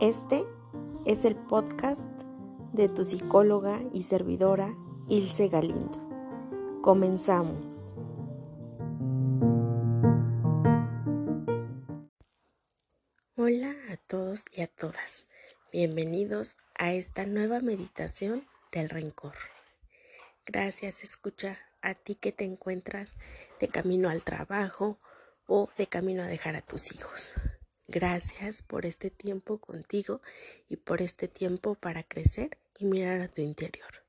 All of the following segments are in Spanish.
Este es el podcast de tu psicóloga y servidora Ilse Galindo. Comenzamos. Hola a todos y a todas. Bienvenidos a esta nueva meditación del rencor. Gracias, escucha a ti que te encuentras de camino al trabajo o de camino a dejar a tus hijos. Gracias por este tiempo contigo y por este tiempo para crecer y mirar a tu interior.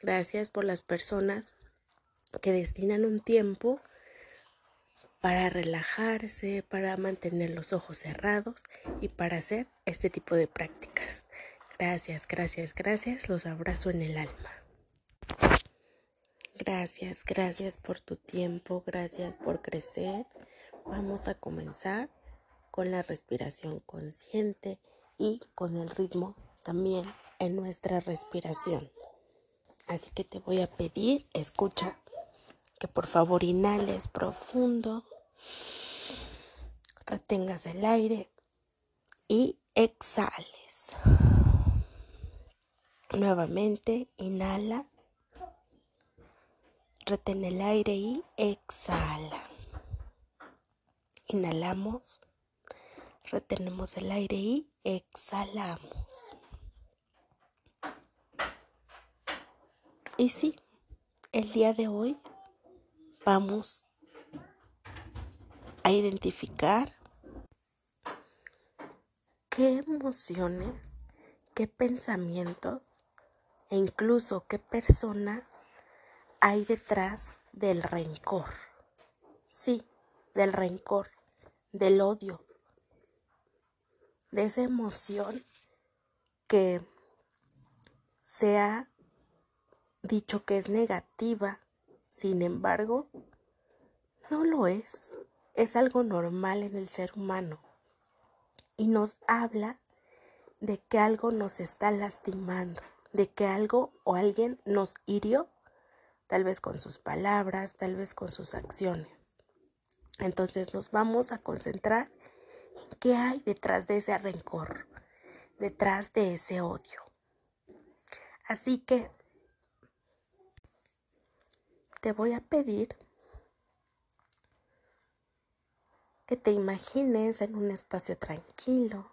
Gracias por las personas que destinan un tiempo para relajarse, para mantener los ojos cerrados y para hacer este tipo de prácticas. Gracias, gracias, gracias. Los abrazo en el alma. Gracias, gracias por tu tiempo, gracias por crecer. Vamos a comenzar con la respiración consciente y con el ritmo también en nuestra respiración. Así que te voy a pedir, escucha, que por favor inhales profundo, retengas el aire y exhales. Nuevamente, inhala, retén el aire y exhala. Inhalamos retenemos el aire y exhalamos. Y sí, el día de hoy vamos a identificar qué emociones, qué pensamientos e incluso qué personas hay detrás del rencor. Sí, del rencor, del odio, de esa emoción que se ha dicho que es negativa, sin embargo, no lo es, es algo normal en el ser humano y nos habla de que algo nos está lastimando, de que algo o alguien nos hirió, tal vez con sus palabras, tal vez con sus acciones. Entonces nos vamos a concentrar ¿Qué hay detrás de ese rencor? Detrás de ese odio. Así que te voy a pedir que te imagines en un espacio tranquilo,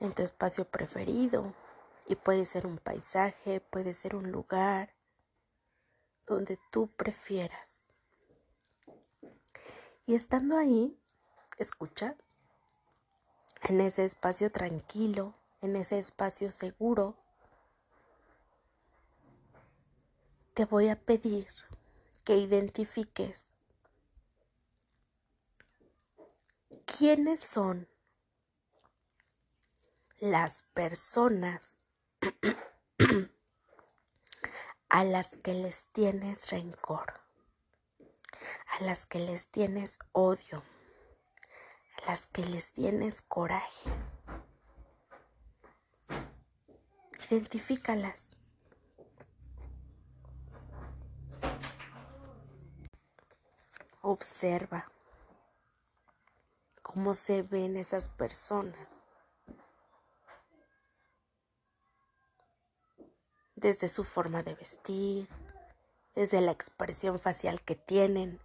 en tu espacio preferido, y puede ser un paisaje, puede ser un lugar donde tú prefieras. Y estando ahí, escucha, en ese espacio tranquilo, en ese espacio seguro, te voy a pedir que identifiques quiénes son las personas a las que les tienes rencor, a las que les tienes odio las que les tienes coraje. Identifícalas. Observa cómo se ven esas personas. Desde su forma de vestir, desde la expresión facial que tienen,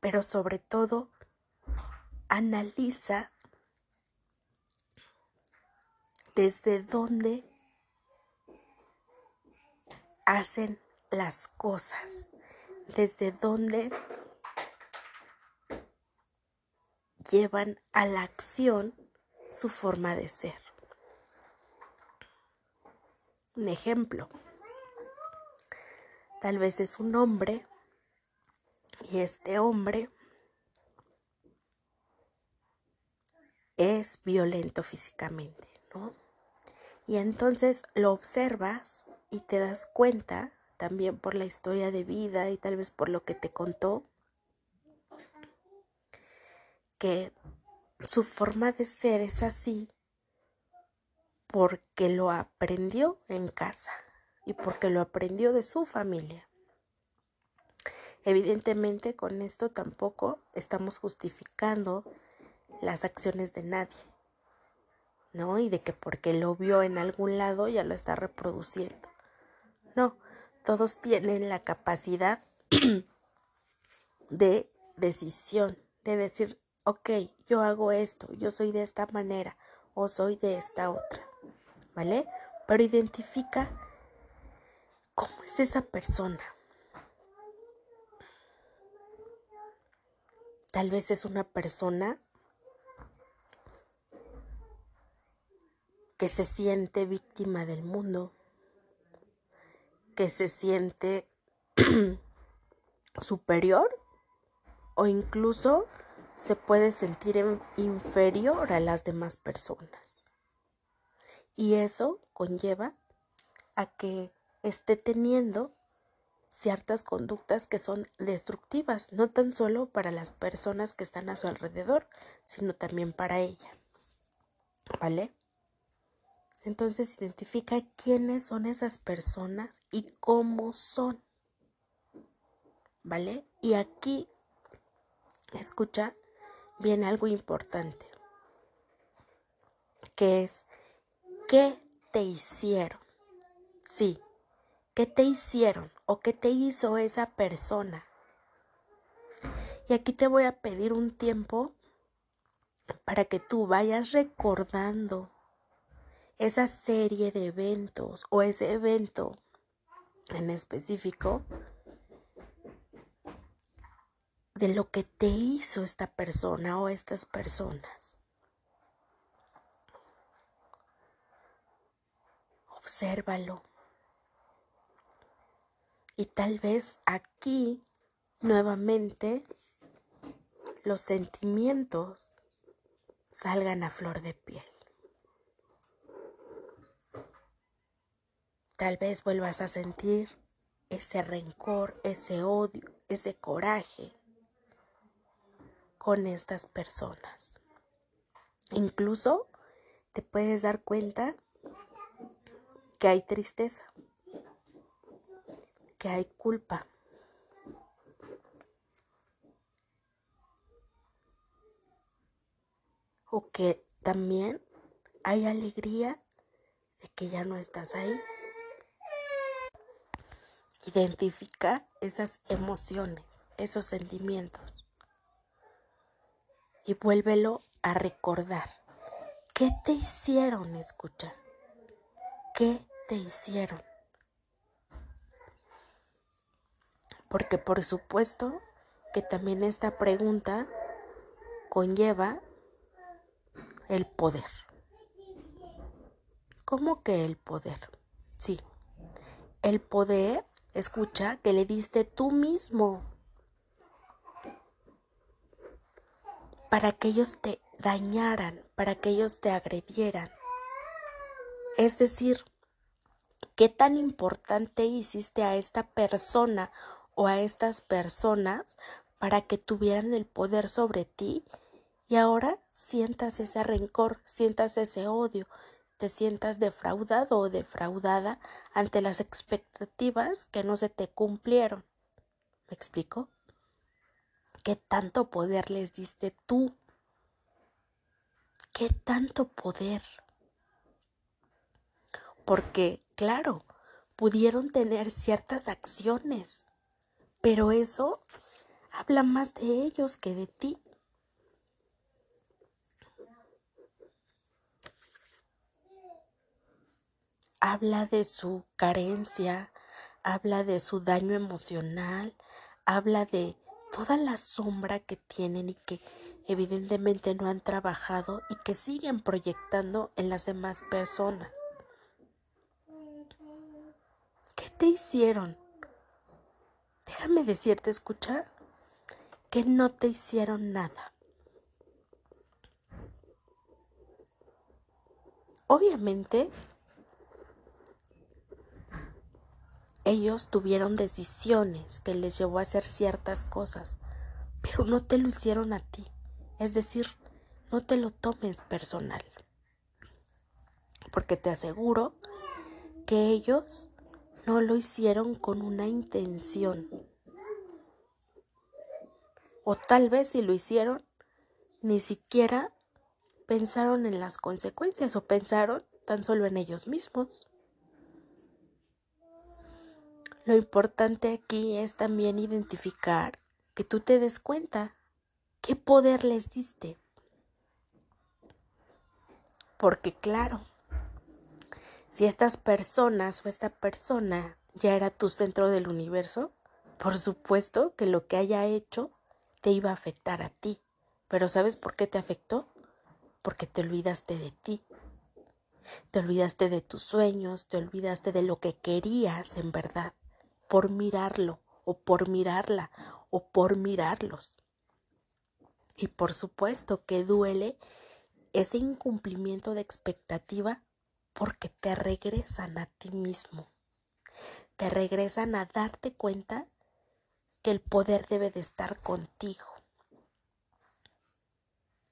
pero sobre todo analiza desde dónde hacen las cosas, desde dónde llevan a la acción su forma de ser. Un ejemplo, tal vez es un hombre y este hombre es violento físicamente, ¿no? Y entonces lo observas y te das cuenta, también por la historia de vida y tal vez por lo que te contó, que su forma de ser es así porque lo aprendió en casa y porque lo aprendió de su familia. Evidentemente con esto tampoco estamos justificando las acciones de nadie, ¿no? Y de que porque lo vio en algún lado ya lo está reproduciendo. No, todos tienen la capacidad de decisión, de decir, ok, yo hago esto, yo soy de esta manera o soy de esta otra, ¿vale? Pero identifica cómo es esa persona. Tal vez es una persona que se siente víctima del mundo, que se siente superior o incluso se puede sentir inferior a las demás personas. Y eso conlleva a que esté teniendo ciertas conductas que son destructivas, no tan solo para las personas que están a su alrededor, sino también para ella. ¿Vale? Entonces identifica quiénes son esas personas y cómo son. ¿Vale? Y aquí, escucha bien algo importante, que es, ¿qué te hicieron? Sí, ¿qué te hicieron o qué te hizo esa persona? Y aquí te voy a pedir un tiempo para que tú vayas recordando esa serie de eventos o ese evento en específico de lo que te hizo esta persona o estas personas. Obsérvalo. Y tal vez aquí nuevamente los sentimientos salgan a flor de piel. Tal vez vuelvas a sentir ese rencor, ese odio, ese coraje con estas personas. Incluso te puedes dar cuenta que hay tristeza, que hay culpa. O que también hay alegría de que ya no estás ahí. Identifica esas emociones, esos sentimientos y vuélvelo a recordar. ¿Qué te hicieron escuchar? ¿Qué te hicieron? Porque por supuesto que también esta pregunta conlleva el poder. ¿Cómo que el poder? Sí, el poder, escucha, que le diste tú mismo para que ellos te dañaran, para que ellos te agredieran. Es decir, ¿qué tan importante hiciste a esta persona o a estas personas para que tuvieran el poder sobre ti y ahora sientas ese rencor, sientas ese odio, te sientas defraudado o defraudada ante las expectativas que no se te cumplieron? ¿Me explico? ¿Qué tanto poder les diste tú? ¿Qué tanto poder? Porque, claro, pudieron tener ciertas acciones, pero eso habla más de ellos que de ti. Habla de su carencia, habla de su daño emocional, habla de toda la sombra que tienen y que evidentemente no han trabajado y que siguen proyectando en las demás personas. ¿Qué te hicieron? Déjame decirte, escucha, que no te hicieron nada. Obviamente, Ellos tuvieron decisiones que les llevó a hacer ciertas cosas, pero no te lo hicieron a ti. Es decir, no te lo tomes personal. Porque te aseguro que ellos no lo hicieron con una intención. O tal vez si lo hicieron, ni siquiera pensaron en las consecuencias o pensaron tan solo en ellos mismos. Lo importante aquí es también identificar que tú te des cuenta qué poder les diste. Porque claro, si estas personas o esta persona ya era tu centro del universo, por supuesto que lo que haya hecho te iba a afectar a ti. Pero ¿sabes por qué te afectó? Porque te olvidaste de ti. Te olvidaste de tus sueños, te olvidaste de lo que querías en verdad, por mirarlo o por mirarla o por mirarlos. Y por supuesto que duele ese incumplimiento de expectativa porque te regresan a ti mismo. Te regresan a darte cuenta que el poder debe de estar contigo.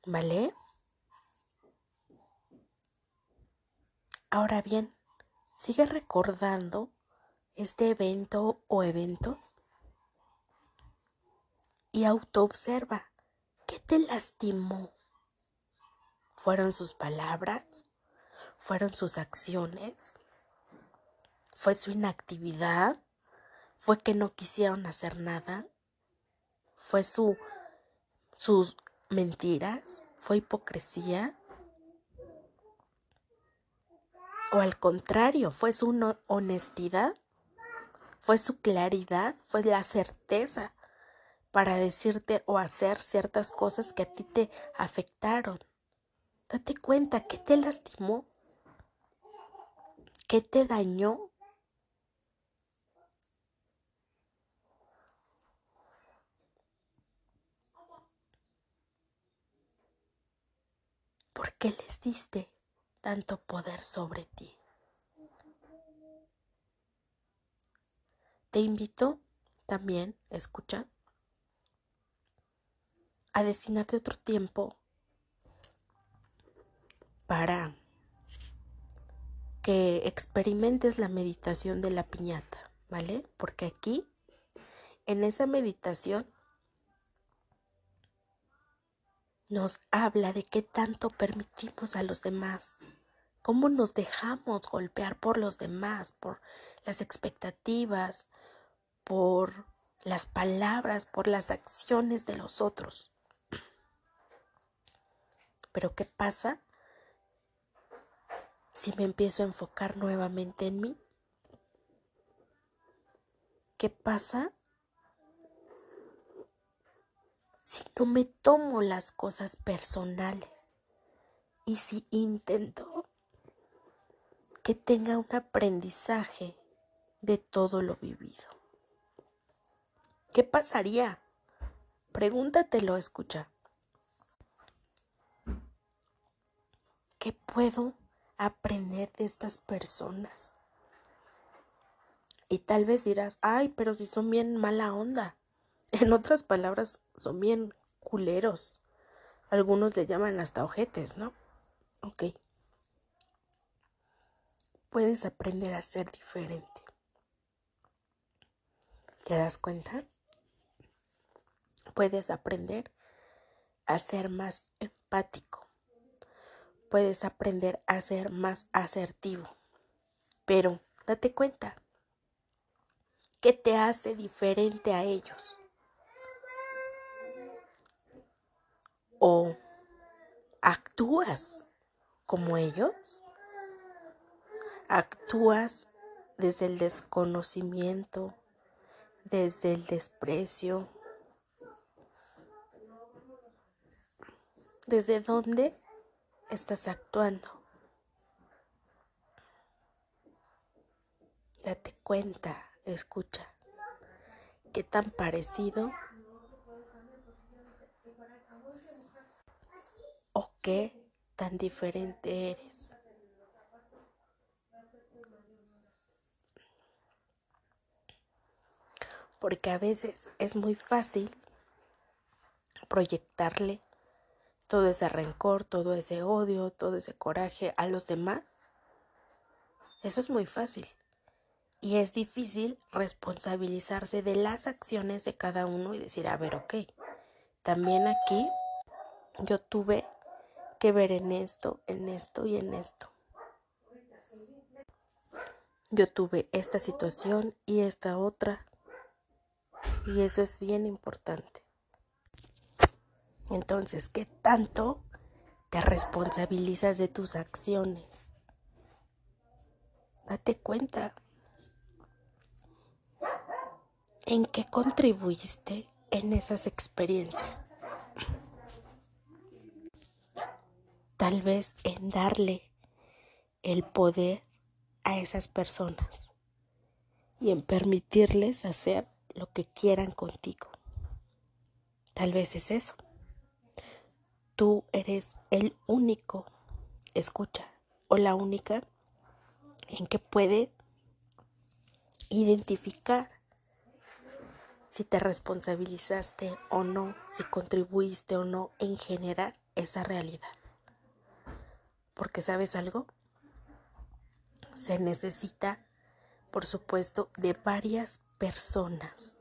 ¿Vale? Ahora bien, sigue recordando este evento o eventos y autoobserva qué te lastimó. ¿Fueron sus palabras? ¿Fueron sus acciones? ¿Fue su inactividad? ¿Fue que no quisieron hacer nada? ¿Fue su sus mentiras? ¿Fue hipocresía? ¿O al contrario, fue su honestidad? ¿Fue su claridad? ¿Fue la certeza para decirte o hacer ciertas cosas que a ti te afectaron? Date cuenta que te lastimó, que te dañó. ¿Por qué les diste tanto poder sobre ti? Te invito también, escucha, a destinarte otro tiempo para que experimentes la meditación de la piñata, ¿vale? Porque aquí, en esa meditación, nos habla de qué tanto permitimos a los demás, cómo nos dejamos golpear por los demás, por las expectativas, por las palabras, por las acciones de los otros. Pero ¿qué pasa si me empiezo a enfocar nuevamente en mí? ¿Qué pasa si no me tomo las cosas personales y si intento que tenga un aprendizaje de todo lo vivido? ¿Qué pasaría? Pregúntatelo, escucha. ¿Qué puedo aprender de estas personas. Y tal vez dirás, ay, pero si son bien mala onda. En otras palabras, son bien culeros. Algunos le llaman hasta ojetes, ¿no? Ok. Puedes aprender a ser diferente. ¿Te das cuenta? Puedes aprender a ser más empático puedes aprender a ser más asertivo. Pero date cuenta, ¿qué te hace diferente a ellos? ¿O actúas como ellos? ¿Actúas desde el desconocimiento, desde el desprecio? ¿Desde dónde? estás actuando. Date cuenta, escucha, qué tan parecido o qué tan diferente eres. Porque a veces es muy fácil proyectarle todo ese rencor, todo ese odio, todo ese coraje a los demás, eso es muy fácil. Y es difícil responsabilizarse de las acciones de cada uno y decir, a ver, ok, también aquí yo tuve que ver en esto, en esto y en esto. Yo tuve esta situación y esta otra. Y eso es bien importante. Entonces, ¿qué tanto te responsabilizas de tus acciones? Date cuenta. ¿En qué contribuiste en esas experiencias? Tal vez en darle el poder a esas personas y en permitirles hacer lo que quieran contigo. Tal vez es eso. Tú eres el único, escucha, o la única en que puede identificar si te responsabilizaste o no, si contribuiste o no en generar esa realidad. Porque sabes algo, se necesita, por supuesto, de varias personas,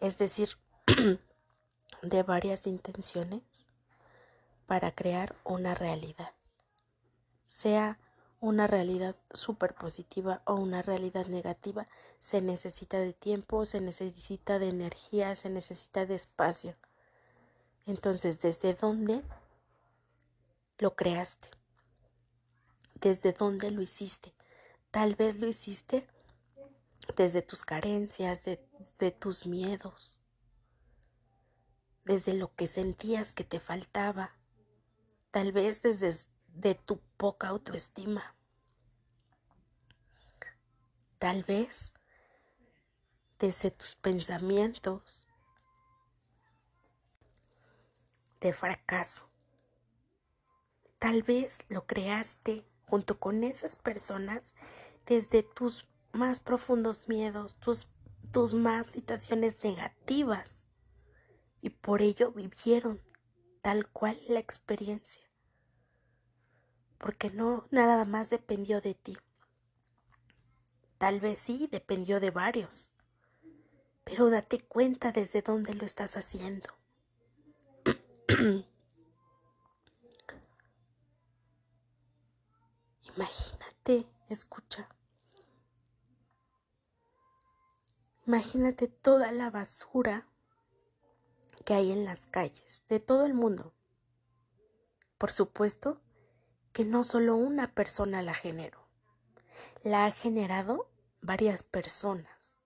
es decir, de varias intenciones para crear una realidad, sea una realidad súper positiva o una realidad negativa, se necesita de tiempo, se necesita de energía, se necesita de espacio. Entonces, ¿desde dónde lo creaste? ¿Desde dónde lo hiciste? Tal vez lo hiciste desde tus carencias, de, tus miedos, desde lo que sentías que te faltaba, tal vez desde de tu poca autoestima, tal vez desde tus pensamientos de fracaso. Tal vez lo creaste junto con esas personas desde tus más profundos miedos, tus, tus más situaciones negativas. Y por ello vivieron tal cual la experiencia. Porque no nada más dependió de ti. Tal vez sí dependió de varios. Pero date cuenta desde dónde lo estás haciendo. Imagínate, escucha. Imagínate toda la basura que hay en las calles de todo el mundo. Por supuesto que no solo una persona la generó, la ha generado varias personas,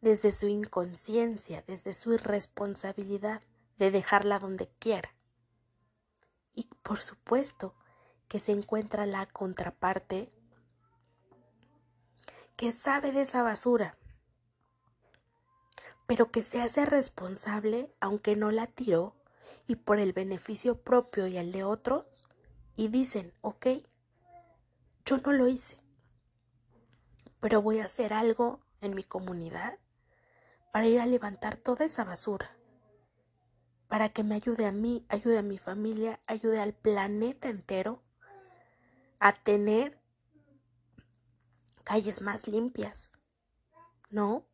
desde su inconsciencia, desde su irresponsabilidad de dejarla donde quiera. Y por supuesto que se encuentra la contraparte que sabe de esa basura, pero que se hace responsable aunque no la tiró y por el beneficio propio y el de otros, y dicen, ok, yo no lo hice, pero voy a hacer algo en mi comunidad para ir a levantar toda esa basura para que me ayude a mí, ayude a mi familia, ayude al planeta entero a tener calles más limpias, ¿no?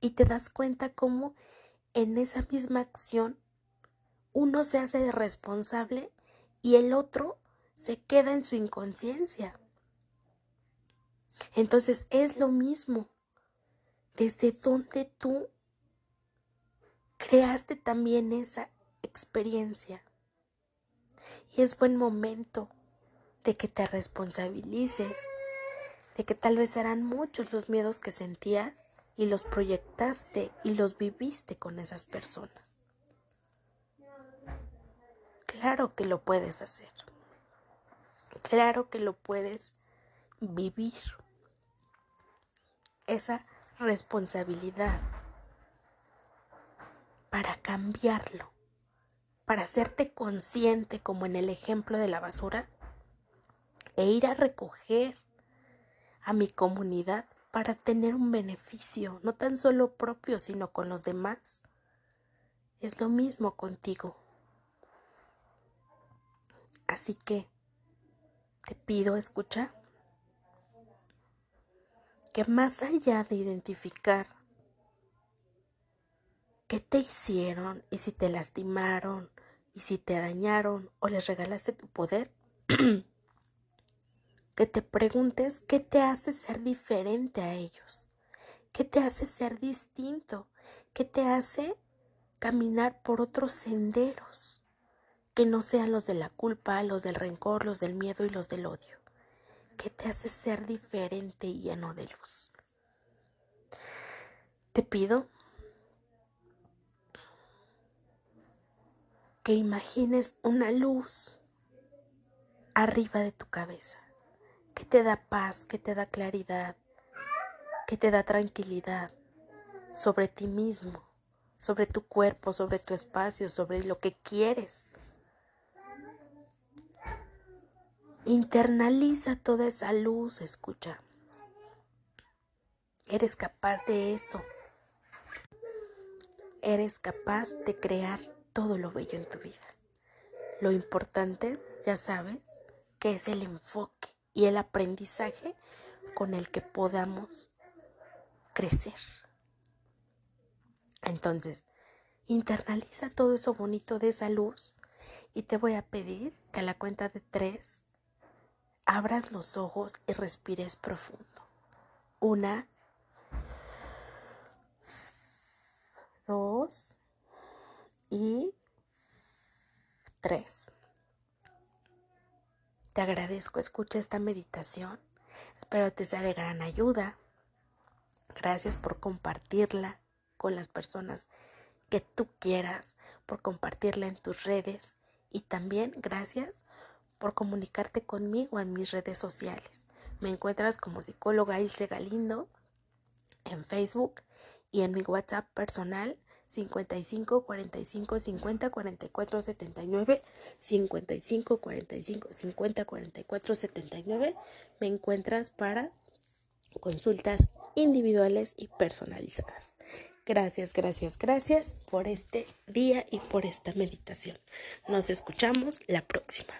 Y te das cuenta cómo en esa misma acción uno se hace responsable y el otro se queda en su inconsciencia. Entonces es lo mismo. Desde donde tú creaste también esa experiencia. Y es buen momento de que te responsabilices, de que tal vez eran muchos los miedos que sentía y los proyectaste y los viviste con esas personas. Claro que lo puedes hacer. Claro que lo puedes vivir. Esa responsabilidad para cambiarlo, para hacerte consciente como en el ejemplo de la basura e ir a recoger a mi comunidad para tener un beneficio, no tan solo propio, sino con los demás. Es lo mismo contigo. Así que te pido, escucha, que más allá de identificar qué te hicieron y si te lastimaron Y si te dañaron o les regalaste tu poder, que te preguntes qué te hace ser diferente a ellos, qué te hace ser distinto, qué te hace caminar por otros senderos que no sean los de la culpa, los del rencor, los del miedo y los del odio. ¿Qué te hace ser diferente y lleno de luz? Te pido que imagines una luz arriba de tu cabeza, que te da paz, que te da claridad, que te da tranquilidad sobre ti mismo, sobre tu cuerpo, sobre tu espacio, sobre lo que quieres. Internaliza toda esa luz, escucha. Eres capaz de eso. Eres capaz de crear todo lo bello en tu vida. Lo importante, ya sabes, que es el enfoque y el aprendizaje con el que podamos crecer. Entonces, internaliza todo eso bonito de esa luz y te voy a pedir que a la cuenta de tres abras los ojos y respires profundo. Una, dos, y tres. Te agradezco, escucha esta meditación. Espero te sea de gran ayuda. Gracias por compartirla con las personas que tú quieras, por compartirla en tus redes y también gracias por comunicarte conmigo en mis redes sociales. Me encuentras como psicóloga Ilse Galindo en Facebook y en mi WhatsApp personal 55 45 50 44 79 55 45 50 44 79 me encuentras para consultas individuales y personalizadas. Gracias, gracias, gracias por este día y por esta meditación. Nos escuchamos la próxima.